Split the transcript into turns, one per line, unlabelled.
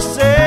você.